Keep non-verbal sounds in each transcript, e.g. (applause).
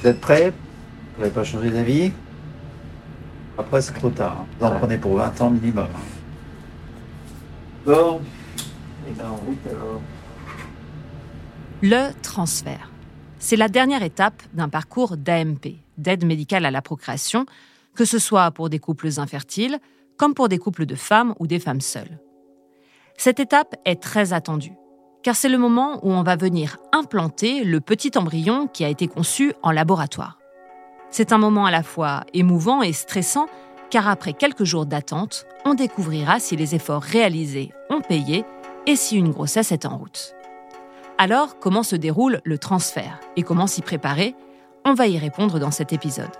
Vous êtes prêts? Vous n'avez pas changé d'avis? Après, c'est trop tard. hein. Vous en prenez pour 20 ans minimum. hein. Bon. Et ben, en route alors. Le transfert. C'est la dernière étape d'un parcours d'AMP, d'aide médicale à la procréation, que ce soit pour des couples infertiles, comme pour des couples de femmes ou des femmes seules. Cette étape est très attendue, car c'est le moment où on va venir implanter le petit embryon qui a été conçu en laboratoire. C'est un moment à la fois émouvant et stressant, car après quelques jours d'attente, on découvrira si les efforts réalisés ont payé et si une grossesse est en route. Alors, comment se déroule le transfert et comment s'y préparer? On va y répondre dans cet épisode.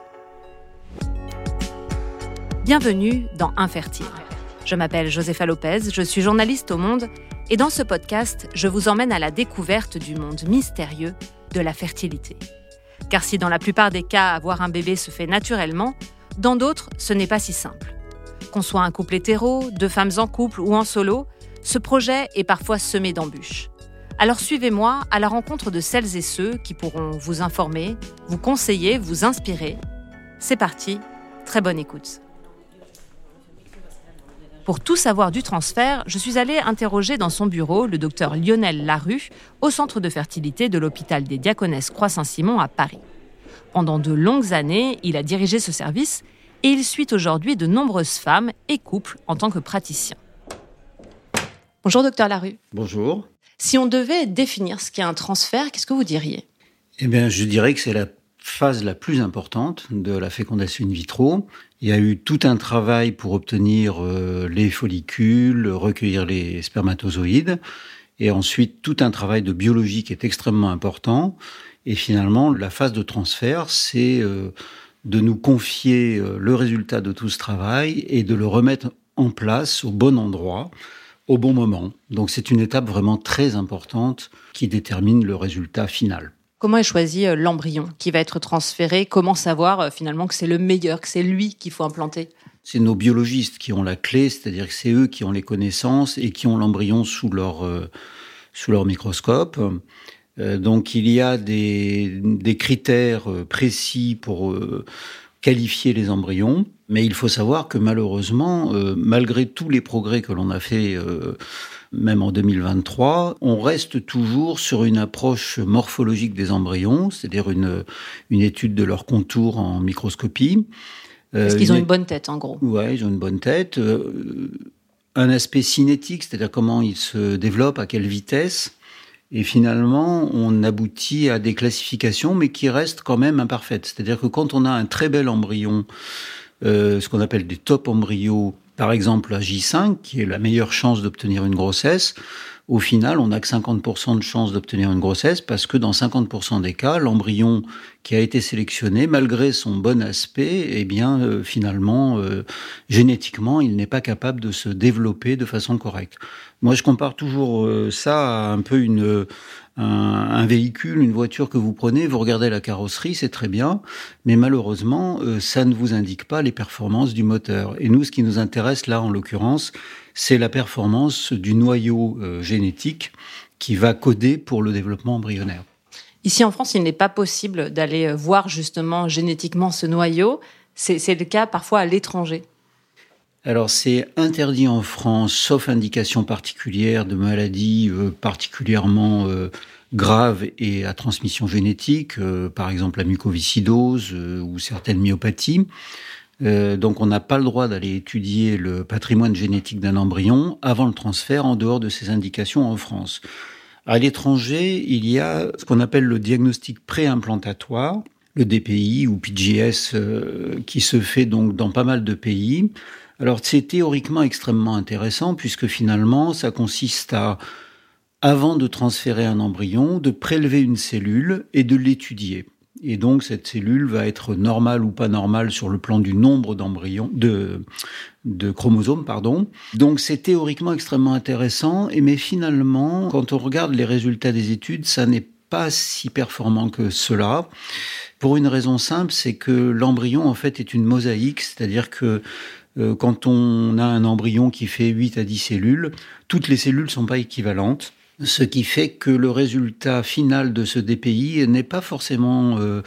Bienvenue dans Infertile. Je m'appelle Josepha Lopez, je suis journaliste au Monde et dans ce podcast, je vous emmène à la découverte du monde mystérieux de la fertilité. Car si dans la plupart des cas, avoir un bébé se fait naturellement, dans d'autres, ce n'est pas si simple. Qu'on soit un couple hétéro, deux femmes en couple ou en solo, ce projet est parfois semé d'embûches. Alors suivez-moi à la rencontre de celles et ceux qui pourront vous informer, vous conseiller, vous inspirer. C'est parti, très bonne écoute. Pour tout savoir du transfert, je suis allée interroger dans son bureau le docteur Lionel Larue au centre de fertilité de l'hôpital des Diaconesses Croix-Saint-Simon à Paris. Pendant de longues années, il a dirigé ce service et il suit aujourd'hui de nombreuses femmes et couples en tant que praticien. Bonjour docteur Larue. Bonjour. Si on devait définir ce qu'est un transfert, qu'est-ce que vous diriez? Eh bien, je dirais que c'est la phase la plus importante de la fécondation in vitro. Il y a eu tout un travail pour obtenir euh, les follicules, recueillir les spermatozoïdes, et ensuite tout un travail de biologie qui est extrêmement important. Et finalement, la phase de transfert, c'est euh, de nous confier euh, le résultat de tout ce travail et de le remettre en place au bon endroit, au bon moment. Donc c'est une étape vraiment très importante qui détermine le résultat final. Comment est choisi euh, l'embryon qui va être transféré? Comment savoir euh, finalement que c'est le meilleur, que c'est lui qu'il faut implanter? C'est nos biologistes qui ont la clé, c'est-à-dire que c'est eux qui ont les connaissances et qui ont l'embryon sous leur euh, sous leur microscope. Donc il y a des, des critères précis pour qualifier les embryons, mais il faut savoir que malheureusement, malgré tous les progrès que l'on a fait, même en 2023, on reste toujours sur une approche morphologique des embryons, c'est-à-dire une, une étude de leur contour en microscopie. Est-ce Euh, qu'ils ont une- une bonne tête en gros Ouais, ils ont une bonne tête. Euh, un aspect cinétique, c'est-à-dire comment ils se développent, à quelle vitesse. Et finalement, on aboutit à des classifications, mais qui restent quand même imparfaites. C'est-à-dire que quand on a un très bel embryon, euh, ce qu'on appelle des top embryos, par exemple la J5, qui est la meilleure chance d'obtenir une grossesse, au final, on n'a que 50% de chance d'obtenir une grossesse parce que dans 50% des cas, l'embryon qui a été sélectionné, malgré son bon aspect, eh bien, euh, finalement, euh, génétiquement, il n'est pas capable de se développer de façon correcte. Moi, je compare toujours euh, ça à un peu une, un, véhicule, une voiture que vous prenez, vous regardez la carrosserie, c'est très bien, mais malheureusement, euh, ça ne vous indique pas les performances du moteur. Et nous, ce qui nous intéresse là, en l'occurrence, c'est la performance du noyau euh, génétique qui va coder pour le développement embryonnaire. Ici en France, il n'est pas possible d'aller voir justement génétiquement ce noyau. C'est le cas parfois à l'étranger. Alors c'est interdit en France, sauf indication particulière de maladies euh, particulièrement euh, graves et à transmission génétique, euh, par exemple la mucoviscidose ou certaines myopathies. Donc on n'a pas le droit d'aller étudier le patrimoine génétique d'un embryon avant le transfert en dehors de ces indications en France. À l'étranger, il y a ce qu'on appelle le diagnostic préimplantatoire, le DPI ou PGS, qui se fait donc dans pas mal de pays. Alors c'est théoriquement extrêmement intéressant puisque finalement ça consiste à, avant de transférer un embryon, de prélever une cellule et de l'étudier. Et donc cette cellule va être normale ou pas normale sur le plan du nombre d'embryons, de, chromosomes, pardon. Donc c'est théoriquement extrêmement intéressant, et mais finalement, quand on regarde les résultats des études, ça n'est pas si performant que cela. Pour une raison simple, c'est que l'embryon en fait est une mosaïque, c'est-à-dire que euh, quand on a un embryon qui fait 8 à 10 cellules, toutes les cellules sont pas équivalentes. Ce qui fait que le résultat final de ce DPI n'est pas forcément euh,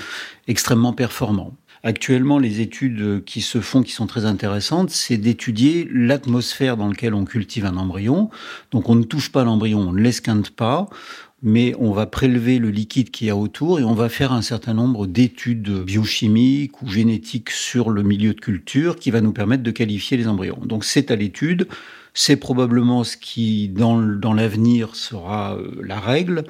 extrêmement performant. Actuellement, les études qui se font, qui sont très intéressantes, c'est d'étudier l'atmosphère dans laquelle on cultive un embryon. Donc on ne touche pas l'embryon, on ne l'esquinte pas, mais on va prélever le liquide qui y a autour et on va faire un certain nombre d'études biochimiques ou génétiques sur le milieu de culture qui va nous permettre de qualifier les embryons. Donc c'est à l'étude, c'est probablement ce qui dans, dans l'avenir sera euh, la règle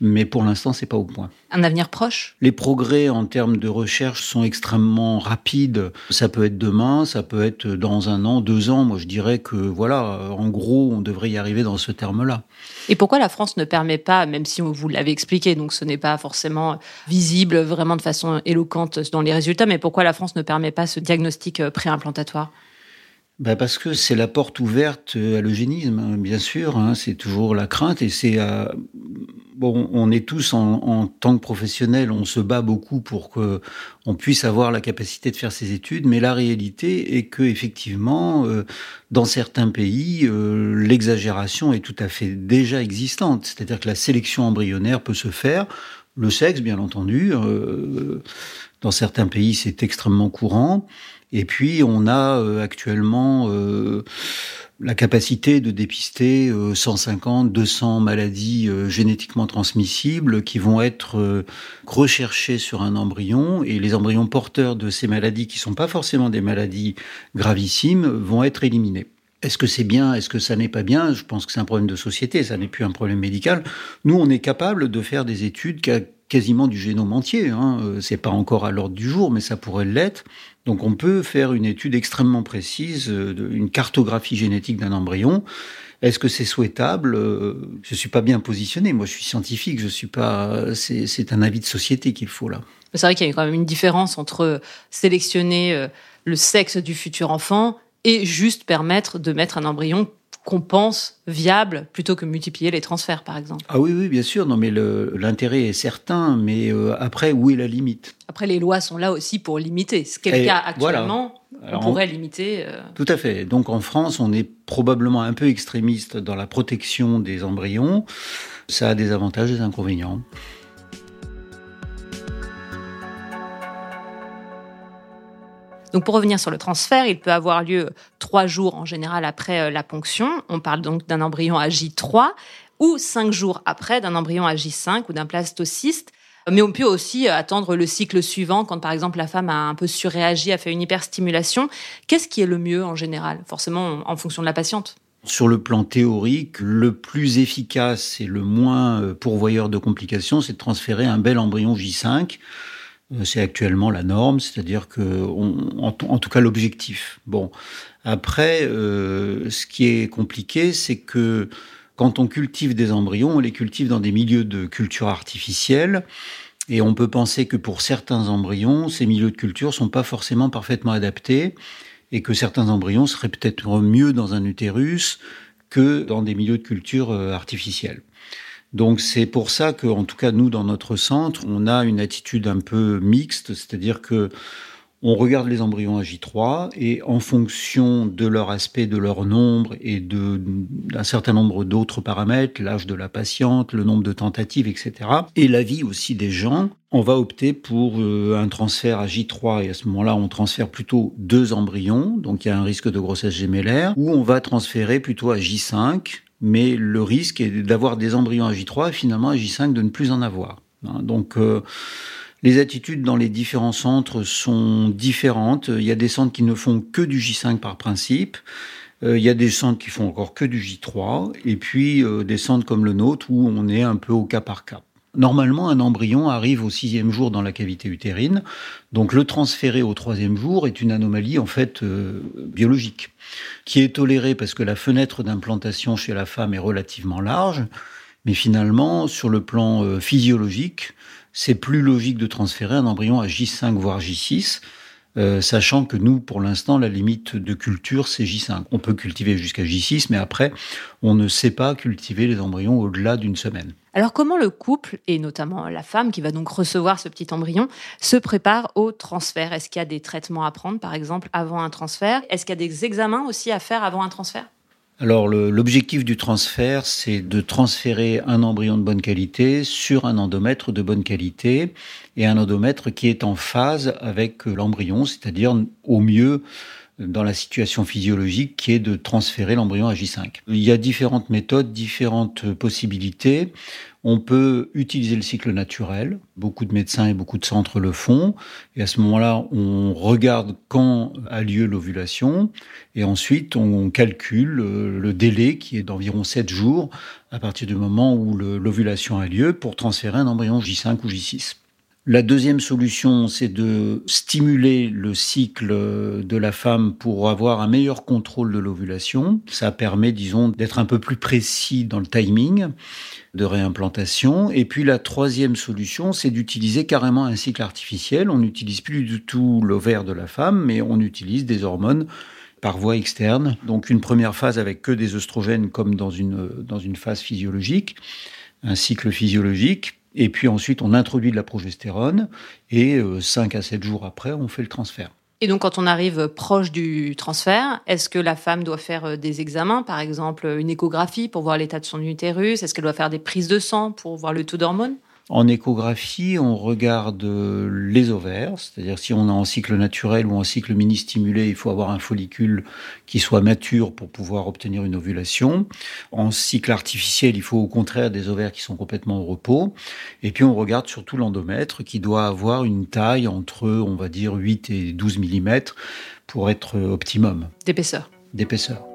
mais pour l'instant, c'est pas au point. Un avenir proche? Les progrès en termes de recherche sont extrêmement rapides. Ça peut être demain, ça peut être dans un an, deux ans. Moi, je dirais que, voilà, en gros, on devrait y arriver dans ce terme-là. Et pourquoi la France ne permet pas, même si vous l'avez expliqué, donc ce n'est pas forcément visible vraiment de façon éloquente dans les résultats, mais pourquoi la France ne permet pas ce diagnostic euh, préimplantatoire? Ben parce que c'est la porte ouverte à l'eugénisme, hein, bien sûr. Hein, c'est toujours la crainte et c'est bon. On est tous en, en, tant que professionnels, on se bat beaucoup pour que on puisse avoir la capacité de faire ces études, mais la réalité est que effectivement, euh, dans certains pays, euh, l'exagération est tout à fait déjà existante. C'est-à-dire que la sélection embryonnaire peut se faire. Le sexe, bien entendu, euh, dans certains pays, c'est extrêmement courant. Et puis, on a euh, actuellement euh, la capacité de dépister 150, euh, 200 maladies génétiquement transmissibles qui vont être recherchées sur un embryon et les embryons porteurs de ces maladies qui sont pas forcément des maladies gravissimes vont être éliminés. Est-ce que c'est bien? Est-ce que ça n'est pas bien? Je pense que c'est un problème de société, ça n'est plus un problème médical. Nous, on est capable de faire des études quasiment du génome entier. Hein. C'est pas encore à l'ordre du jour, mais ça pourrait l'être. Donc on peut faire une étude extrêmement précise, euh, une cartographie génétique d'un embryon. Est-ce que c'est souhaitable? Euh, Je suis pas bien positionné. Moi, je suis scientifique. Je suis pas. C'est un avis de société qu'il faut là. C'est vrai qu'il y a quand même une différence entre sélectionner euh, le sexe du futur enfant et juste permettre de mettre un embryon qu'on pense viable plutôt que multiplier les transferts, par exemple. Ah oui, oui, bien sûr. Non, mais l'intérêt est certain. Mais euh, après, où est la limite? Après, les lois sont là aussi pour limiter. Ce qu'est le cas actuellement. on pourrait limiter. Euh, Tout à fait. Donc en France, on est probablement un peu extrémiste dans la protection des embryons. Ça a des avantages et des inconvénients. Donc pour revenir sur le transfert, il peut avoir lieu trois jours en général après euh, la ponction. On parle donc d'un embryon à J3 ou cinq jours après d'un embryon à J5 ou d'un plastocyste. Mais on peut aussi attendre le cycle suivant quand par exemple la femme a un peu surréagi, a fait une hyperstimulation. Qu'est-ce qui est le mieux en général Forcément en fonction de la patiente? Sur le plan théorique, le plus efficace et le moins euh, pourvoyeur de complications, c'est de transférer un bel embryon J5 euh, c'est actuellement la norme, c'est-à-dire que, en, tout cas, l'objectif. Bon, après, euh, ce qui est compliqué, c'est que quand on cultive des embryons, on les cultive dans des milieux de culture artificielle. Et on peut penser que pour certains embryons, ces milieux de culture sont pas forcément parfaitement adaptés et que certains embryons seraient peut-être mieux dans un utérus que dans des milieux de culture euh, artificiels. Donc c'est pour ça que, tout cas, nous, dans notre centre, on a une attitude un peu mixte, c'est-à-dire que on regarde les embryons à J3 et en fonction de leur aspect, de leur nombre et d'un certain nombre d'autres paramètres, l'âge de la patiente, le nombre de tentatives, etc., et l'avis aussi des gens, on va opter pour euh, un transfert à J3 et à ce moment-là, on transfère plutôt deux embryons, donc il y a un risque de grossesse gémellaire, ou on va transférer plutôt à J5 mais le risque est d'avoir des embryons à J3 et finalement à J5 de ne plus en avoir. Hein, donc euh, les attitudes dans les différents centres sont différentes. Il y a des centres qui ne font que du J5 par principe. Euh, il y a des centres qui font encore que du J3. Et puis euh, des centres comme le nôtre où on est un peu au cas par cas. Normalement, un embryon arrive au sixième jour dans la cavité utérine, donc le transférer au troisième jour est une anomalie en fait euh, biologique, qui est tolérée parce que la fenêtre d'implantation chez la femme est relativement large, mais finalement, sur le plan euh, physiologique, c'est plus logique de transférer un embryon à J5 voire J6, euh, sachant que nous, pour l'instant, la limite de culture, c'est J5. On peut cultiver jusqu'à J6, mais après, on ne sait pas cultiver les embryons au-delà d'une semaine. Alors comment le couple, et notamment la femme qui va donc recevoir ce petit embryon, se prépare au transfert? Est-ce qu'il y a des traitements à prendre, par exemple, avant un transfert? Est-ce qu'il y a des examens aussi à faire avant un transfert? Alors l'objectif du transfert, c'est de transférer un embryon de bonne qualité sur un endomètre de bonne qualité et un endomètre qui est en phase avec l'embryon, c'est-à-dire au mieux dans la situation physiologique qui est de transférer l'embryon à J5. Il y a différentes méthodes, différentes possibilités. On peut utiliser le cycle naturel. Beaucoup de médecins et beaucoup de centres le font. Et à ce moment-là, on regarde quand a lieu l'ovulation. Et ensuite, on calcule le délai qui est d'environ 7 jours à partir du moment où l'ovulation a lieu pour transférer un embryon J5 ou J6. La deuxième solution, c'est de stimuler le cycle de la femme pour avoir un meilleur contrôle de l'ovulation. Ça permet, disons, d'être un peu plus précis dans le timing de réimplantation. Et puis la troisième solution, c'est d'utiliser carrément un cycle artificiel. On n'utilise plus du tout l'ovaire de la femme, mais on utilise des hormones par voie externe. Donc une première phase avec que des oestrogènes comme dans une, dans une phase physiologique, un cycle physiologique et puis ensuite, on introduit de la progestérone et 5 euh, à 7 jours après, on fait le transfert. Et donc, quand on arrive proche du transfert, est-ce que la femme doit faire euh, des examens, par exemple une échographie pour voir l'état de son utérus? Est-ce qu'elle doit faire des prises de sang pour voir le taux d'hormones? En échographie, on regarde les ovaires, c'est-à-dire si on est en cycle naturel ou en cycle mini-stimulé, il faut avoir un follicule qui soit mature pour pouvoir obtenir une ovulation. En cycle artificiel, il faut au contraire des ovaires qui sont complètement au repos. Et puis on regarde surtout l'endomètre qui doit avoir une taille entre, on va dire, 8 et 12 mm pour être optimum. D'épaisseur. D'épaisseur.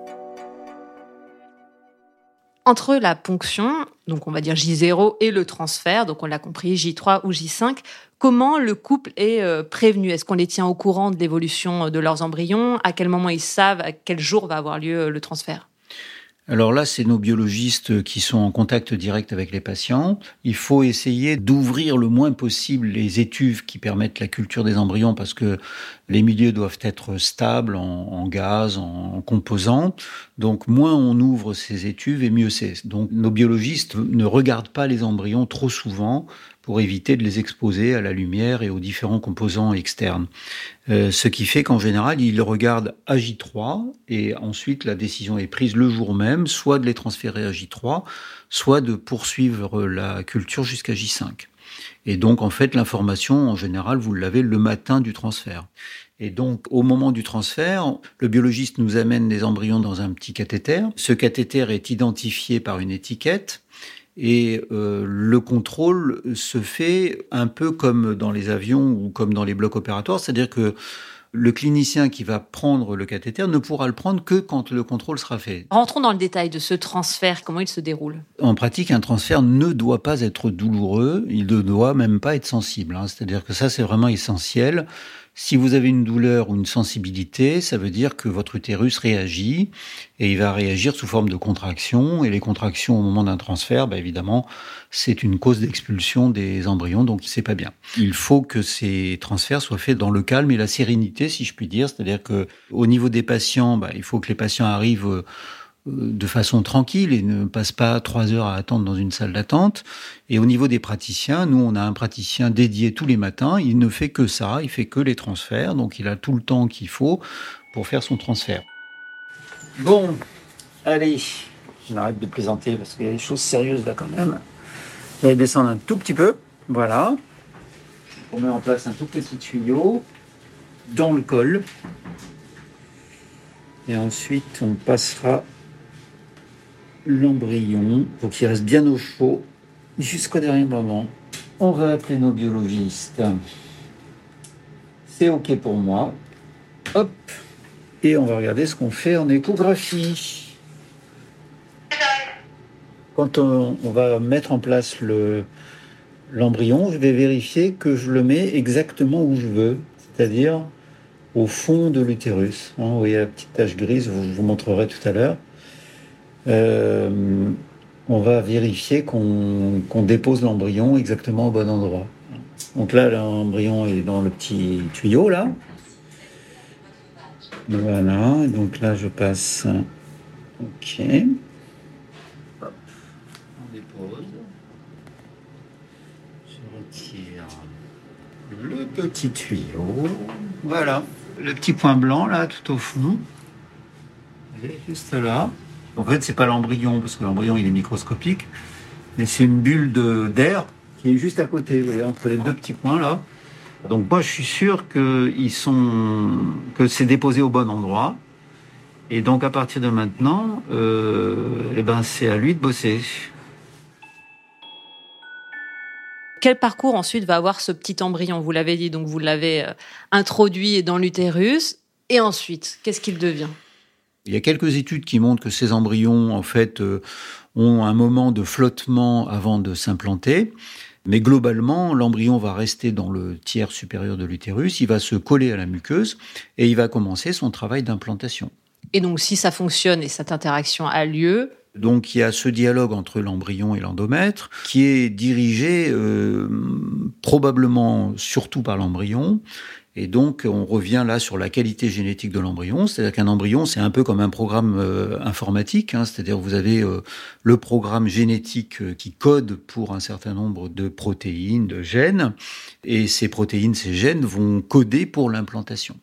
Entre la ponction, donc on va dire J0, et le transfert, donc on l'a compris, J3 ou J5, comment le couple est euh, prévenu? Est-ce qu'on les tient au courant de l'évolution de leurs embryons? À quel moment ils savent à quel jour va avoir lieu le transfert? Alors là, c'est nos biologistes qui sont en contact direct avec les patients. Il faut essayer d'ouvrir le moins possible les étuves qui permettent la culture des embryons parce que les milieux doivent être stables en, gaz, en, composants. Donc moins on ouvre ces étuves et mieux c'est. Donc nos biologistes ne regardent pas les embryons trop souvent pour éviter de les exposer à la lumière et aux différents composants externes. Euh, ce qui fait qu'en général, ils regardent à J3 et ensuite la décision est prise le jour même, soit de les transférer à J3, soit de poursuivre la culture jusqu'à J5. Et donc, en fait, l'information, en général, vous l'avez le matin du transfert. Et donc, au moment du transfert, le biologiste nous amène les embryons dans un petit cathéter. Ce cathéter est identifié par une étiquette et euh, le contrôle se fait un peu comme dans les avions ou comme dans les blocs opératoires, c'est-à-dire que le clinicien qui va prendre le cathéter ne pourra le prendre que quand le contrôle sera fait. Rentrons dans le détail de ce transfert, comment il se déroule En pratique, un transfert ne doit pas être douloureux, il ne doit même pas être sensible. Hein. C'est-à-dire que ça, c'est vraiment essentiel. Si vous avez une douleur ou une sensibilité, ça veut dire que votre utérus réagit et il va réagir sous forme de contraction. Et les contractions au moment d'un transfert, bah évidemment, c'est une cause d'expulsion des embryons, donc c'est pas bien. Il faut que ces transferts soient faits dans le calme et la sérénité, si je puis dire. C'est-à-dire que au niveau des patients, bah, il faut que les patients arrivent euh, de façon tranquille et ne passe pas trois heures à attendre dans une salle d'attente. Et au niveau des praticiens, nous, on a un praticien dédié tous les matins. Il ne fait que ça, il fait que les transferts, donc il a tout le temps qu'il faut pour faire son transfert. Bon, allez, je m'arrête de plaisanter parce qu'il y a des choses sérieuses là quand même. Je vais descendre un tout petit peu, voilà. On met en place un tout petit tuyau dans le col. Et ensuite, on passera l'embryon pour qu'il reste bien au chaud jusqu'au dernier moment. On va appeler nos biologistes. C'est OK pour moi. Hop. Et on va regarder ce qu'on fait en échographie. Quand on, va mettre en place le, l'embryon, je vais vérifier que je le mets exactement où je veux, c'est-à-dire au fond de l'utérus. Hein, vous voyez la petite tache grise, je vous montrerai tout à l'heure. Euh, on va vérifier qu'on dépose l'embryon exactement au bon endroit. Donc là, l'embryon est dans le petit tuyau, là. Voilà, donc là, je passe. Ok. On dépose. Je retire le petit tuyau. Voilà. Le petit point blanc, là, tout au fond. est juste là. En fait, c'est pas l'embryon, parce que l'embryon, il est microscopique, mais c'est une bulle d'air qui est juste à côté, vous voyez, entre les deux petits points là. Donc moi, je suis sûr que, c'est déposé au bon endroit. Et donc à partir de maintenant, euh, eh ben, c'est à lui de bosser. Quel parcours ensuite va avoir ce petit embryon? Vous l'avez dit, donc vous l'avez euh, introduit dans l'utérus. Et ensuite, qu'est-ce qu'il devient? Il y a quelques études qui montrent que ces embryons, en fait, euh, ont un moment de flottement avant de s'implanter. Mais globalement, l'embryon va rester dans le tiers supérieur de l'utérus, il va se coller à la muqueuse et il va commencer son travail d'implantation. Et donc, si ça fonctionne et cette interaction a lieu, donc il y a ce dialogue entre l'embryon et l'endomètre qui est dirigé euh, probablement surtout par l'embryon et donc, on revient là sur la qualité génétique de l'embryon. C'est-à-dire qu'un embryon, c'est un peu comme un programme euh, informatique. Hein. C'est-à-dire vous avez euh, le programme génétique euh, qui code pour un certain nombre de protéines, de gènes. Et ces protéines, ces gènes vont coder pour l'implantation.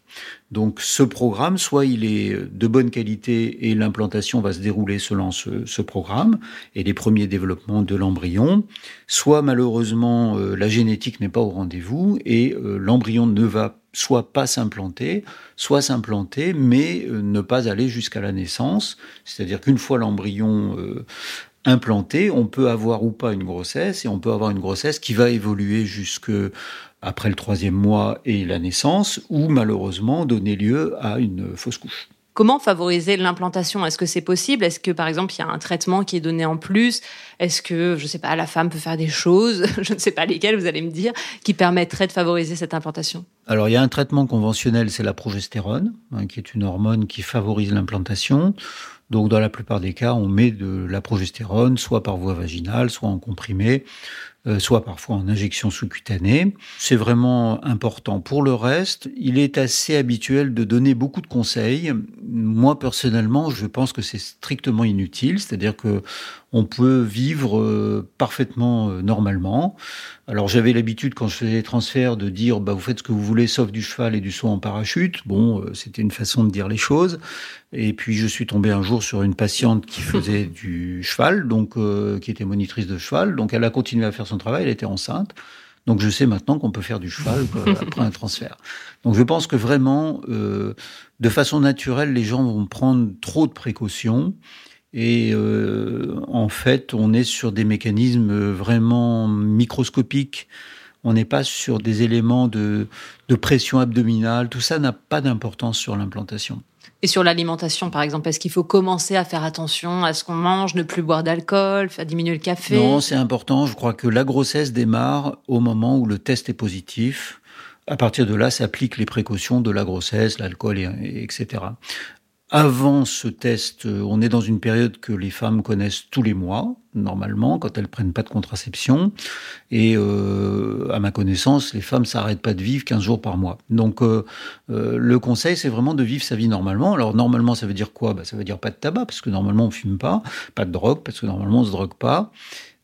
Donc ce programme, soit il est de bonne qualité et l'implantation va se dérouler selon ce, programme et les premiers développements de l'embryon, soit malheureusement la génétique n'est pas au rendez-vous et l'embryon ne va soit pas s'implanter, soit s'implanter, mais euh, ne pas aller jusqu'à la naissance. C'est-à-dire qu'une fois l'embryon euh, implanté, on peut avoir ou pas une grossesse, et on peut avoir une grossesse qui va évoluer jusque après le troisième mois et la naissance, ou malheureusement donner lieu à une fausse couche. Comment favoriser l'implantation? Est-ce que c'est possible? Est-ce que, par exemple, il y a un traitement qui est donné en plus? Est-ce que, je ne sais pas, la femme peut faire des choses, (laughs) je ne sais pas lesquelles, vous allez me dire, qui permettraient de favoriser cette implantation? Alors, il y a un traitement conventionnel, c'est la progestérone, hein, qui est une hormone qui favorise l'implantation. Donc, dans la plupart des cas, on met de la progestérone, soit par voie vaginale, soit en comprimé. Euh, soit parfois en injection sous-cutanée. C'est vraiment important. Pour le reste, il est assez habituel de donner beaucoup de conseils. Moi, personnellement, je pense que c'est strictement inutile, c'est-à-dire que on peut vivre euh, parfaitement euh, normalement. Alors j'avais l'habitude quand je faisais les transferts de dire bah vous faites ce que vous voulez sauf du cheval et du saut en parachute. Bon, c'était une façon de dire les choses. Et puis je suis tombé un jour sur une patiente qui faisait (laughs) du cheval, donc qui était monitrice de cheval, donc elle a continué à faire son travail, elle était enceinte. Donc je sais maintenant qu'on peut faire du cheval (laughs) après un transfert. Donc je pense que vraiment, euh, de façon naturelle, les gens vont prendre trop de précautions. Et euh, en fait, on est sur des mécanismes vraiment microscopiques. On n'est pas sur des éléments de, de pression abdominale. Tout ça n'a pas d'importance sur l'implantation. Et sur l'alimentation, par exemple, est-ce qu'il faut commencer à faire attention à ce qu'on mange, ne plus boire d'alcool, faire diminuer le café? Non, c'est important. Je crois que la grossesse démarre au moment où le test est positif. À partir de là, s'appliquent les précautions de la grossesse, l'alcool, etc. Avant ce test, euh, on est dans une période que les femmes connaissent tous les mois, normalement, quand elles prennent pas de contraception. Et euh, à ma connaissance, les femmes s'arrêtent pas de vivre 15 jours par mois. Donc euh, le conseil, c'est vraiment de vivre sa vie normalement. Alors normalement, ça veut dire quoi? Bah, Ça veut dire pas de tabac, parce que normalement on fume pas, pas de drogue, parce que normalement on se drogue pas.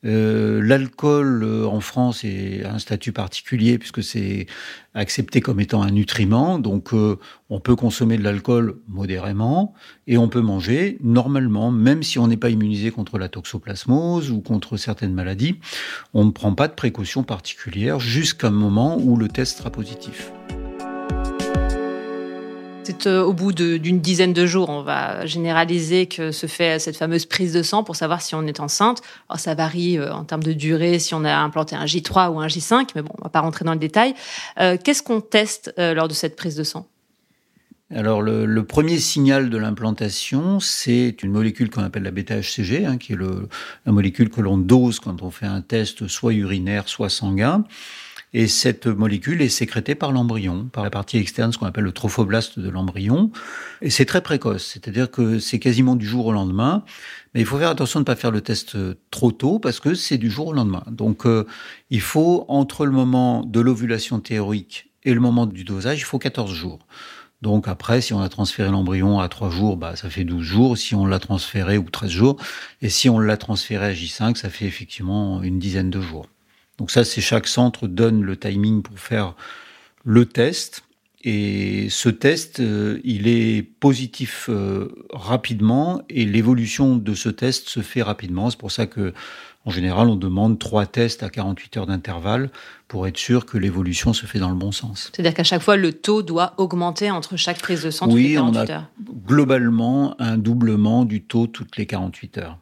Euh, l'alcool euh, en France est un statut particulier puisque c'est accepté comme étant un nutriment. Donc euh, on peut consommer de l'alcool modérément et on peut manger normalement, même si on n'est pas immunisé contre la toxoplasmose ou contre certaines maladies. On ne prend pas de précautions particulières jusqu'à un moment où le test sera positif. C'est euh, au bout d'une dizaine de jours, on va généraliser que se fait cette fameuse prise de sang pour savoir si on est enceinte. Alors, ça varie euh, en termes de durée, si on a implanté un J3 ou un J5, mais bon, on va pas rentrer dans le détail. Euh, qu'est-ce qu'on teste lors de cette prise de sang? Alors le, premier signal de l'implantation, c'est une molécule qu'on appelle la bêta-HCG, hein, qui est la molécule que l'on dose quand on fait un test soit urinaire, soit sanguin. Et cette molécule est sécrétée par l'embryon, par la partie externe, ce qu'on appelle le trophoblaste de l'embryon. Et c'est très précoce, c'est-à-dire que c'est quasiment du jour au lendemain. Mais il faut faire attention de ne pas faire le test trop tôt parce que c'est du jour au lendemain. Donc euh, il faut, entre le moment de l'ovulation théorique et le moment du dosage, il faut 14 jours. Donc après, si on a transféré l'embryon à 3 jours, bah, ça fait 12 jours. Si on l'a transféré, ou 13 jours. Et si on l'a transféré à J5, ça fait effectivement une dizaine de jours. Donc ça, c'est chaque centre donne le timing pour faire le test. Et ce test, euh, il est positif euh, rapidement et l'évolution de ce test se fait rapidement. C'est pour ça que, en général, on demande trois tests à 48 heures d'intervalle pour être sûr que l'évolution se fait dans le bon sens. C'est-à-dire qu'à chaque fois, le taux doit augmenter entre chaque prise de sang toutes les 48 on a heures. globalement un doublement du taux toutes les 48 heures.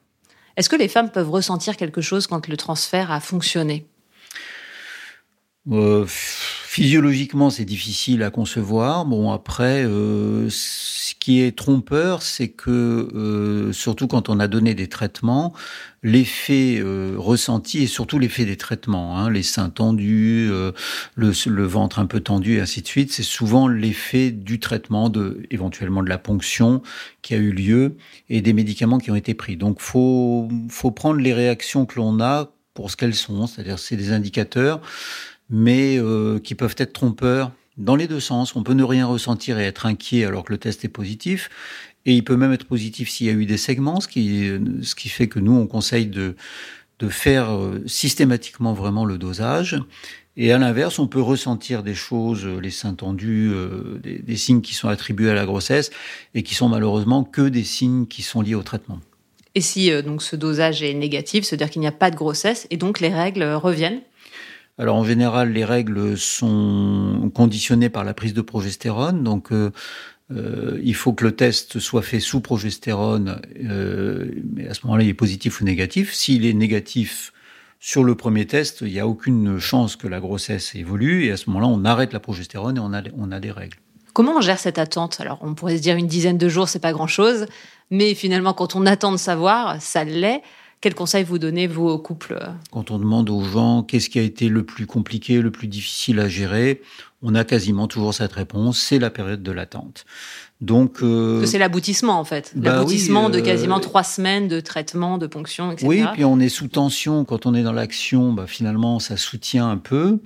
Est-ce que les femmes peuvent ressentir quelque chose quand le transfert a fonctionné? Euh, physiologiquement, c'est difficile à concevoir. Bon, après, euh, ce qui est trompeur, c'est que, euh, surtout quand on a donné des traitements, l'effet euh, ressenti et surtout l'effet des traitements, hein, les seins tendus, euh, le, le, ventre un peu tendu et ainsi de suite, c'est souvent l'effet du traitement, de, éventuellement de la ponction qui a eu lieu et des médicaments qui ont été pris. Donc, faut, faut prendre les réactions que l'on a pour ce qu'elles sont, c'est-à-dire c'est des indicateurs mais euh, qui peuvent être trompeurs dans les deux sens. On peut ne rien ressentir et être inquiet alors que le test est positif. Et il peut même être positif s'il y a eu des segments, ce qui, ce qui fait que nous, on conseille de, de faire euh, systématiquement vraiment le dosage. Et à l'inverse, on peut ressentir des choses, les seins tendus, euh, des, des, signes qui sont attribués à la grossesse et qui sont malheureusement que des signes qui sont liés au traitement. Et si donc ce dosage est négatif, c'est-à-dire qu'il n'y a pas de grossesse et donc les règles reviennent alors en général, les règles sont conditionnées par la prise de progestérone, donc euh, euh, il faut que le test soit fait sous progestérone, euh, mais à ce moment-là, il est positif ou négatif. S'il est négatif sur le premier test, il n'y a aucune chance que la grossesse évolue, et à ce moment-là, on arrête la progestérone et on a, des règles. Comment on gère cette attente? Alors, on pourrait se dire une dizaine de jours, c'est pas grand-chose, mais finalement, quand on attend de savoir, ça l'est. Quels conseils vous donnez, vous, au couple Quand on demande aux gens qu'est-ce qui a été le plus compliqué, le plus difficile à gérer, on a quasiment toujours cette réponse, c'est la période de l'attente. Donc, euh, c'est l'aboutissement en fait, bah l'aboutissement oui, euh, de quasiment trois semaines de traitement, de ponction, etc. Oui, puis on est sous tension quand on est dans l'action. Bah, finalement, ça soutient un peu.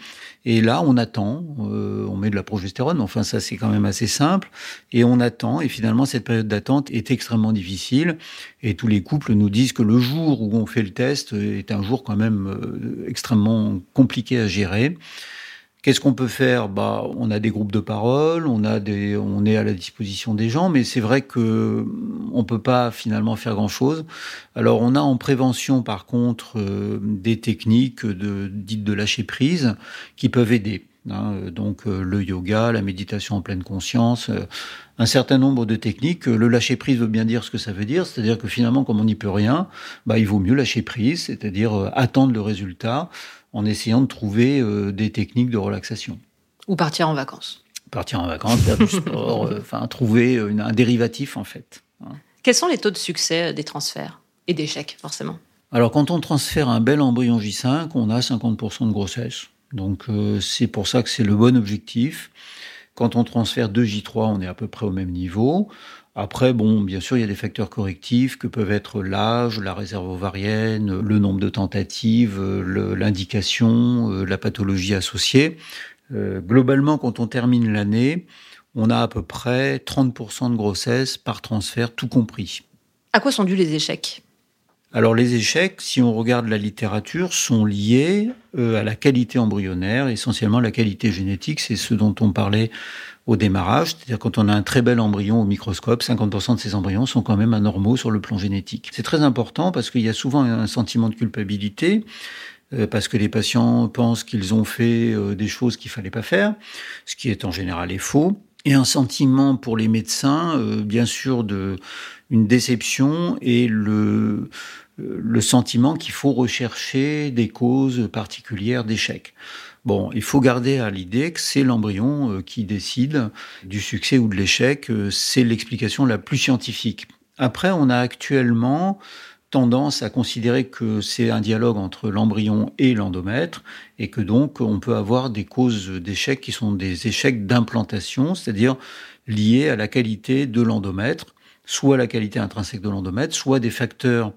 Et là, on attend. Euh, on met de la progestérone. Enfin, ça c'est quand même assez simple. Et on attend. Et finalement, cette période d'attente est extrêmement difficile. Et tous les couples nous disent que le jour où on fait le test est un jour quand même euh, extrêmement compliqué à gérer. Qu'est-ce qu'on peut faire? Bah, on a des groupes de parole, on a des, on est à la disposition des gens, mais c'est vrai que on peut pas finalement faire grand-chose. Alors, on a en prévention, par contre, euh, des techniques de dites de lâcher prise qui peuvent aider. Hein, donc, euh, le yoga, la méditation en pleine conscience, euh, un certain nombre de techniques. Le lâcher prise veut bien dire ce que ça veut dire, c'est-à-dire que finalement, comme on n'y peut rien, bah, il vaut mieux lâcher prise, c'est-à-dire attendre le résultat en essayant de trouver euh, des techniques de relaxation. Ou partir en vacances. Partir en vacances, faire du sport, euh, enfin trouver une, un dérivatif en fait. Hein. Quels sont les taux de succès des transferts et d'échecs forcément? Alors quand on transfère un bel embryon J5, on a 50% de grossesse. Donc euh, c'est pour ça que c'est le bon objectif. Quand on transfère deux J3, on est à peu près au même niveau. Après, bon, bien sûr, il y a des facteurs correctifs que peuvent être l'âge, la réserve ovarienne, le nombre de tentatives, l'indication, euh, la pathologie associée. Euh, globalement, quand on termine l'année, on a à peu près 30% de grossesse par transfert, tout compris. À quoi sont dus les échecs? Alors les échecs, si on regarde la littérature, sont liés euh, à la qualité embryonnaire, essentiellement la qualité génétique, c'est ce dont on parlait au démarrage, c'est-à-dire quand on a un très bel embryon au microscope, 50% de ces embryons sont quand même anormaux sur le plan génétique. C'est très important parce qu'il y a souvent un sentiment de culpabilité, euh, parce que les patients pensent qu'ils ont fait euh, des choses qu'il fallait pas faire, ce qui est en général est faux, et un sentiment pour les médecins, bien sûr, de une déception et le, le sentiment qu'il faut rechercher des causes particulières d'échec. Bon, il faut garder à l'idée que c'est l'embryon euh, qui décide du succès ou de l'échec, euh, c'est l'explication la plus scientifique. Après, on a actuellement tendance à considérer que c'est un dialogue entre l'embryon et l'endomètre et que donc on peut avoir des causes d'échec qui sont des échecs d'implantation, c'est-à-dire liés à la qualité de l'endomètre soit la qualité intrinsèque de l'endomètre, soit des facteurs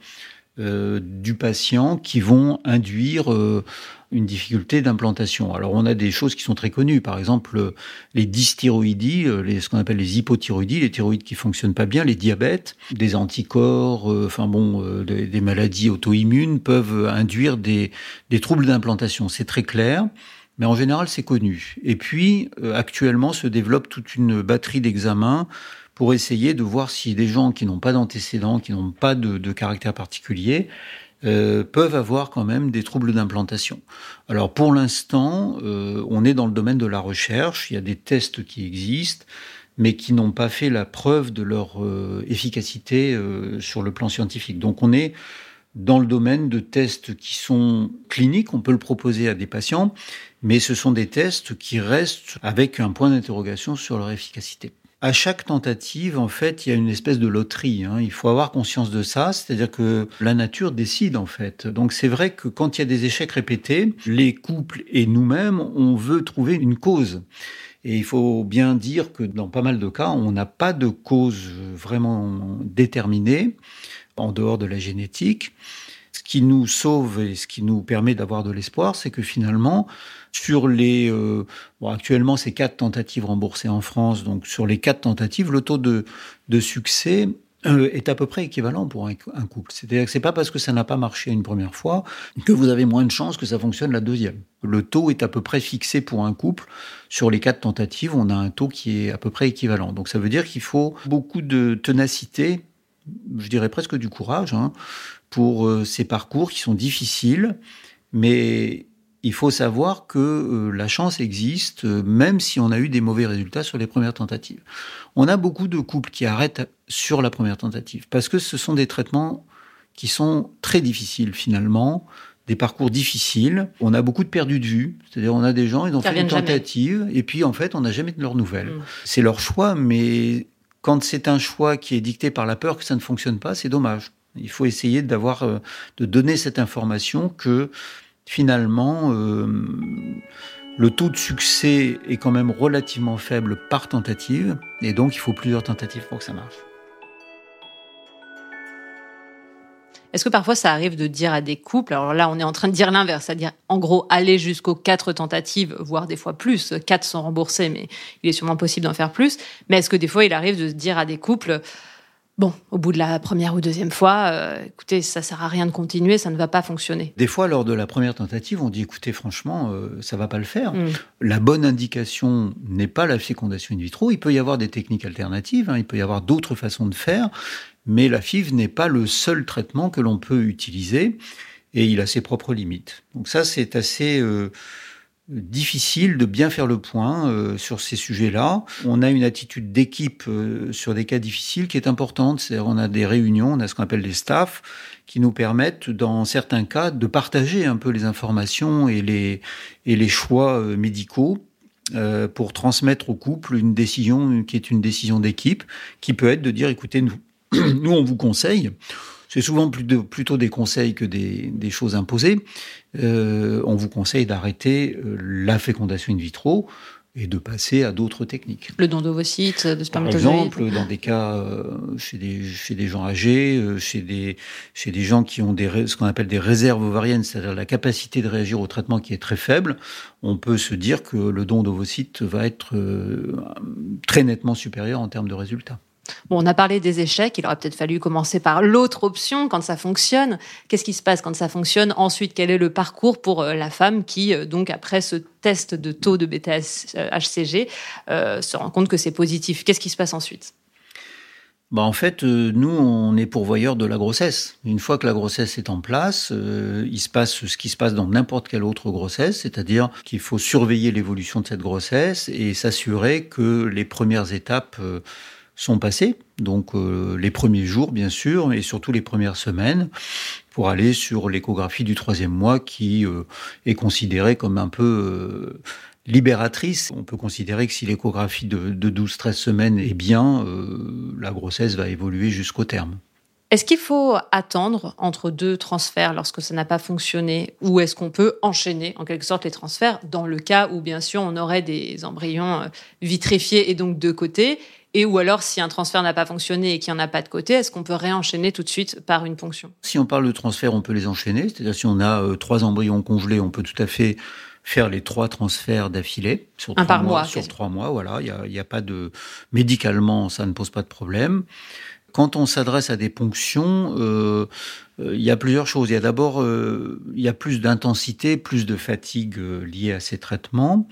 euh, du patient qui vont induire euh, une difficulté d'implantation. Alors on a des choses qui sont très connues, par exemple les dysthyroïdies, euh, les, ce qu'on appelle les hypothyroïdies, les thyroïdes qui fonctionnent pas bien, les diabètes, des anticorps, enfin bon, des, des, maladies auto-immunes peuvent induire des, des troubles d'implantation. C'est très clair. Mais en général, c'est connu. Et puis, euh, actuellement, se développe toute une batterie d'examens pour essayer de voir si des gens qui n'ont pas d'antécédents, qui n'ont pas de, caractère particulier, euh, peuvent avoir quand même des troubles d'implantation. Alors pour l'instant, euh, on est dans le domaine de la recherche, il y a des tests qui existent, mais qui n'ont pas fait la preuve de leur euh, efficacité sur le plan scientifique. Donc on est dans le domaine de tests qui sont cliniques, on peut le proposer à des patients, mais ce sont des tests qui restent avec un point d'interrogation sur leur efficacité à chaque tentative, en fait, il y a une espèce de loterie. Hein. Il faut avoir conscience de ça, c'est-à-dire que la nature décide, en fait. Donc c'est vrai que quand il y a des échecs répétés, les couples et nous-mêmes, on veut trouver une cause. Et il faut bien dire que dans pas mal de cas, on n'a pas de cause vraiment déterminée en dehors de la génétique. Ce qui nous sauve et ce qui nous permet d'avoir de l'espoir, c'est que finalement, sur les, euh, bon, actuellement, c'est quatre tentatives remboursées en France. Donc, sur les quatre tentatives, le taux de, de succès euh, est à peu près équivalent pour un, couple. C'est-à-dire que c'est pas parce que ça n'a pas marché une première fois que vous avez moins de chances que ça fonctionne la deuxième. Le taux est à peu près fixé pour un couple. Sur les quatre tentatives, on a un taux qui est à peu près équivalent. Donc ça veut dire qu'il faut beaucoup de ténacité, je dirais presque du courage, hein, pour euh, ces parcours qui sont difficiles, mais il faut savoir que euh, la chance existe, euh, même si on a eu des mauvais résultats sur les premières tentatives. On a beaucoup de couples qui arrêtent sur la première tentative, parce que ce sont des traitements qui sont très difficiles finalement, des parcours difficiles. On a beaucoup de perdus de vue, c'est-à-dire on a des gens, ils ont fait une tentative, et puis en fait on n'a jamais de leurs nouvelles. Mm. C'est leur choix, mais quand c'est un choix qui est dicté par la peur que ça ne fonctionne pas, c'est dommage. Il faut essayer d'avoir, euh, de donner cette information que finalement, euh, le taux de succès est quand même relativement faible par tentative, et donc il faut plusieurs tentatives pour que ça marche. Est-ce que parfois ça arrive de dire à des couples, alors là on est en train de dire l'inverse, c'est-à-dire en gros aller jusqu'aux quatre tentatives, voire des fois plus, quatre sont remboursés, mais il est sûrement possible d'en faire plus, mais est-ce que des fois il arrive de dire à des couples, Bon, au bout de la première ou deuxième fois, euh, écoutez, ça sert à rien de continuer, ça ne va pas fonctionner. Des fois, lors de la première tentative, on dit, écoutez, franchement, euh, ça va pas le faire. Mm. La bonne indication n'est pas la fécondation in vitro. Il peut y avoir des techniques alternatives, hein. il peut y avoir d'autres façons de faire, mais la FIV n'est pas le seul traitement que l'on peut utiliser et il a ses propres limites. Donc ça, c'est assez euh, difficile de bien faire le point euh, sur ces sujets-là. On a une attitude d'équipe euh, sur des cas difficiles qui est importante. C'est-à-dire on a des réunions, on a ce qu'on appelle des staffs qui nous permettent, dans certains cas, de partager un peu les informations et les, et les choix euh, médicaux pour transmettre au couple une décision qui est une décision d'équipe, qui peut être de dire, écoutez, nous, (clears throat) nous on vous conseille, c'est souvent plutôt des conseils que des, choses imposées. Euh, on vous conseille d'arrêter euh, la fécondation in vitro et de passer à d'autres techniques. Le don d'ovocytes, de spermatozoïdes Par exemple, dans des cas euh, chez, des, chez des gens âgés, chez des, chez des gens qui ont des, ce qu'on appelle des réserves ovariennes, c'est-à-dire la capacité de réagir au traitement qui est très faible, on peut se dire que le don d'ovocytes va être très nettement supérieur en termes de résultats. Bon, on a parlé des échecs, il aurait peut-être fallu commencer par l'autre option quand ça fonctionne. Qu'est-ce qui se passe quand ça fonctionne? Ensuite, quel est le parcours pour euh, la femme qui, euh, donc, après ce test de taux de bêta-HCG, euh, se rend compte que c'est positif? Qu'est-ce qui se passe ensuite? Bah en fait, nous, on est pourvoyeur de la grossesse. Une fois que la grossesse est en place, il se passe ce qui se passe dans n'importe quelle autre grossesse, c'est-à-dire qu'il faut surveiller l'évolution de cette grossesse et s'assurer que les premières étapes sont passés, donc euh, les premiers jours bien sûr, et surtout les premières semaines, pour aller sur l'échographie du troisième mois qui euh, est considérée comme un peu euh, libératrice. On peut considérer que si l'échographie de, de 12-13 semaines est bien, la grossesse va évoluer jusqu'au terme. Est-ce qu'il faut attendre entre deux transferts lorsque ça n'a pas fonctionné ou est-ce qu'on peut enchaîner en quelque sorte les transferts dans le cas où bien sûr on aurait des embryons vitrifiés et donc de côté? Et ou alors, si un transfert n'a pas fonctionné et qu'il n'y en a pas de côté, est-ce qu'on peut réenchaîner tout de suite par une ponction? Si on parle de transfert, on peut les enchaîner. C'est-à-dire, si on a euh, trois embryons congelés, on peut tout à fait faire les trois transferts d'affilée sur un par mois, sur trois mois. Voilà, il n'y a, a, pas de médicalement, ça ne pose pas de problème. Quand on s'adresse à des ponctions, euh, il y a plusieurs choses. Il y a d'abord, il y a plus d'intensité, plus de fatigue liée à ces traitements.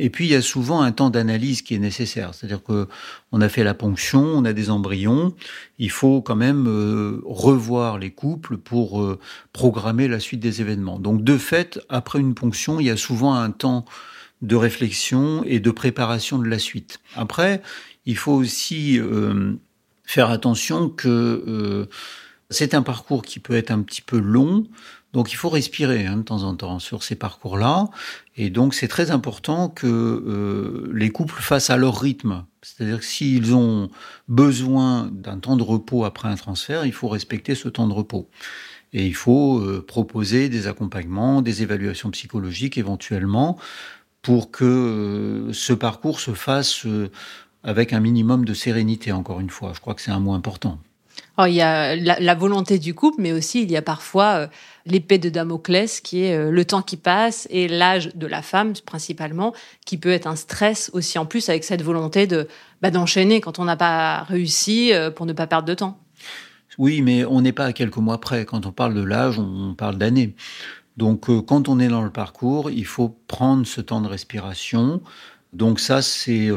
Et puis il y a souvent un temps d'analyse qui est nécessaire. C'est-à-dire que on a fait la ponction, on a des embryons, il faut quand même euh, revoir les couples pour euh, programmer la suite des événements. Donc de fait, après une ponction, il y a souvent un temps de réflexion et de préparation de la suite. Après, il faut aussi euh, faire attention que c'est un parcours qui peut être un petit peu long. Donc il faut respirer hein, de temps en temps sur ces parcours-là. Et donc c'est très important que euh, les couples fassent à leur rythme. C'est-à-dire que s'ils ont besoin d'un temps de repos après un transfert, il faut respecter ce temps de repos. Et il faut euh, proposer des accompagnements, des évaluations psychologiques éventuellement, pour que euh, ce parcours se fasse avec un minimum de sérénité, encore une fois. Je crois que c'est un mot important. Il y a la, volonté du couple, mais aussi il y a parfois euh, l'épée de Damoclès qui est euh, le temps qui passe et l'âge de la femme principalement, qui peut être un stress aussi en plus avec cette volonté de bah, d'enchaîner quand on n'a pas réussi euh, pour ne pas perdre de temps. Oui, mais on n'est pas à quelques mois près. Quand on parle de l'âge, on parle d'années. Donc quand on est dans le parcours, il faut prendre ce temps de respiration. Donc ça, c'est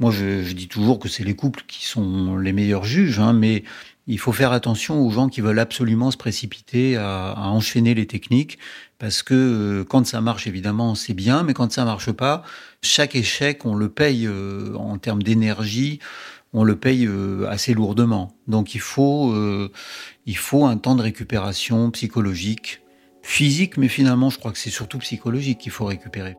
moi, je, dis toujours que c'est les couples qui sont les meilleurs juges, hein, mais il faut faire attention aux gens qui veulent absolument se précipiter à, enchaîner les techniques, parce que euh, quand ça marche, évidemment, c'est bien, mais quand ça marche pas, chaque échec, on le paye euh, en termes d'énergie, on le paye euh, assez lourdement. Donc il faut, il faut un temps de récupération psychologique, physique, mais finalement, je crois que c'est surtout psychologique qu'il faut récupérer.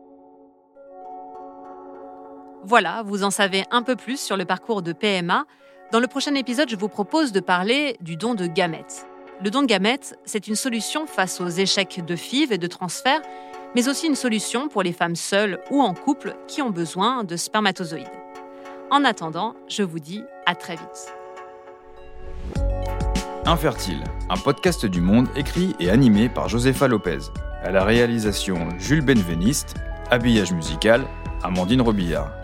Voilà, vous en savez un peu plus sur le parcours de PMA. Dans le prochain épisode, je vous propose de parler du don de gamètes. Le don de gamètes, c'est une solution face aux échecs de FIV et de transfert, mais aussi une solution pour les femmes seules ou en couple qui ont besoin de spermatozoïdes. En attendant, je vous dis à très vite. Infertile, un podcast du monde écrit et animé par Josefa Lopez. À la réalisation Jules Benveniste, habillage musical Amandine Robillard.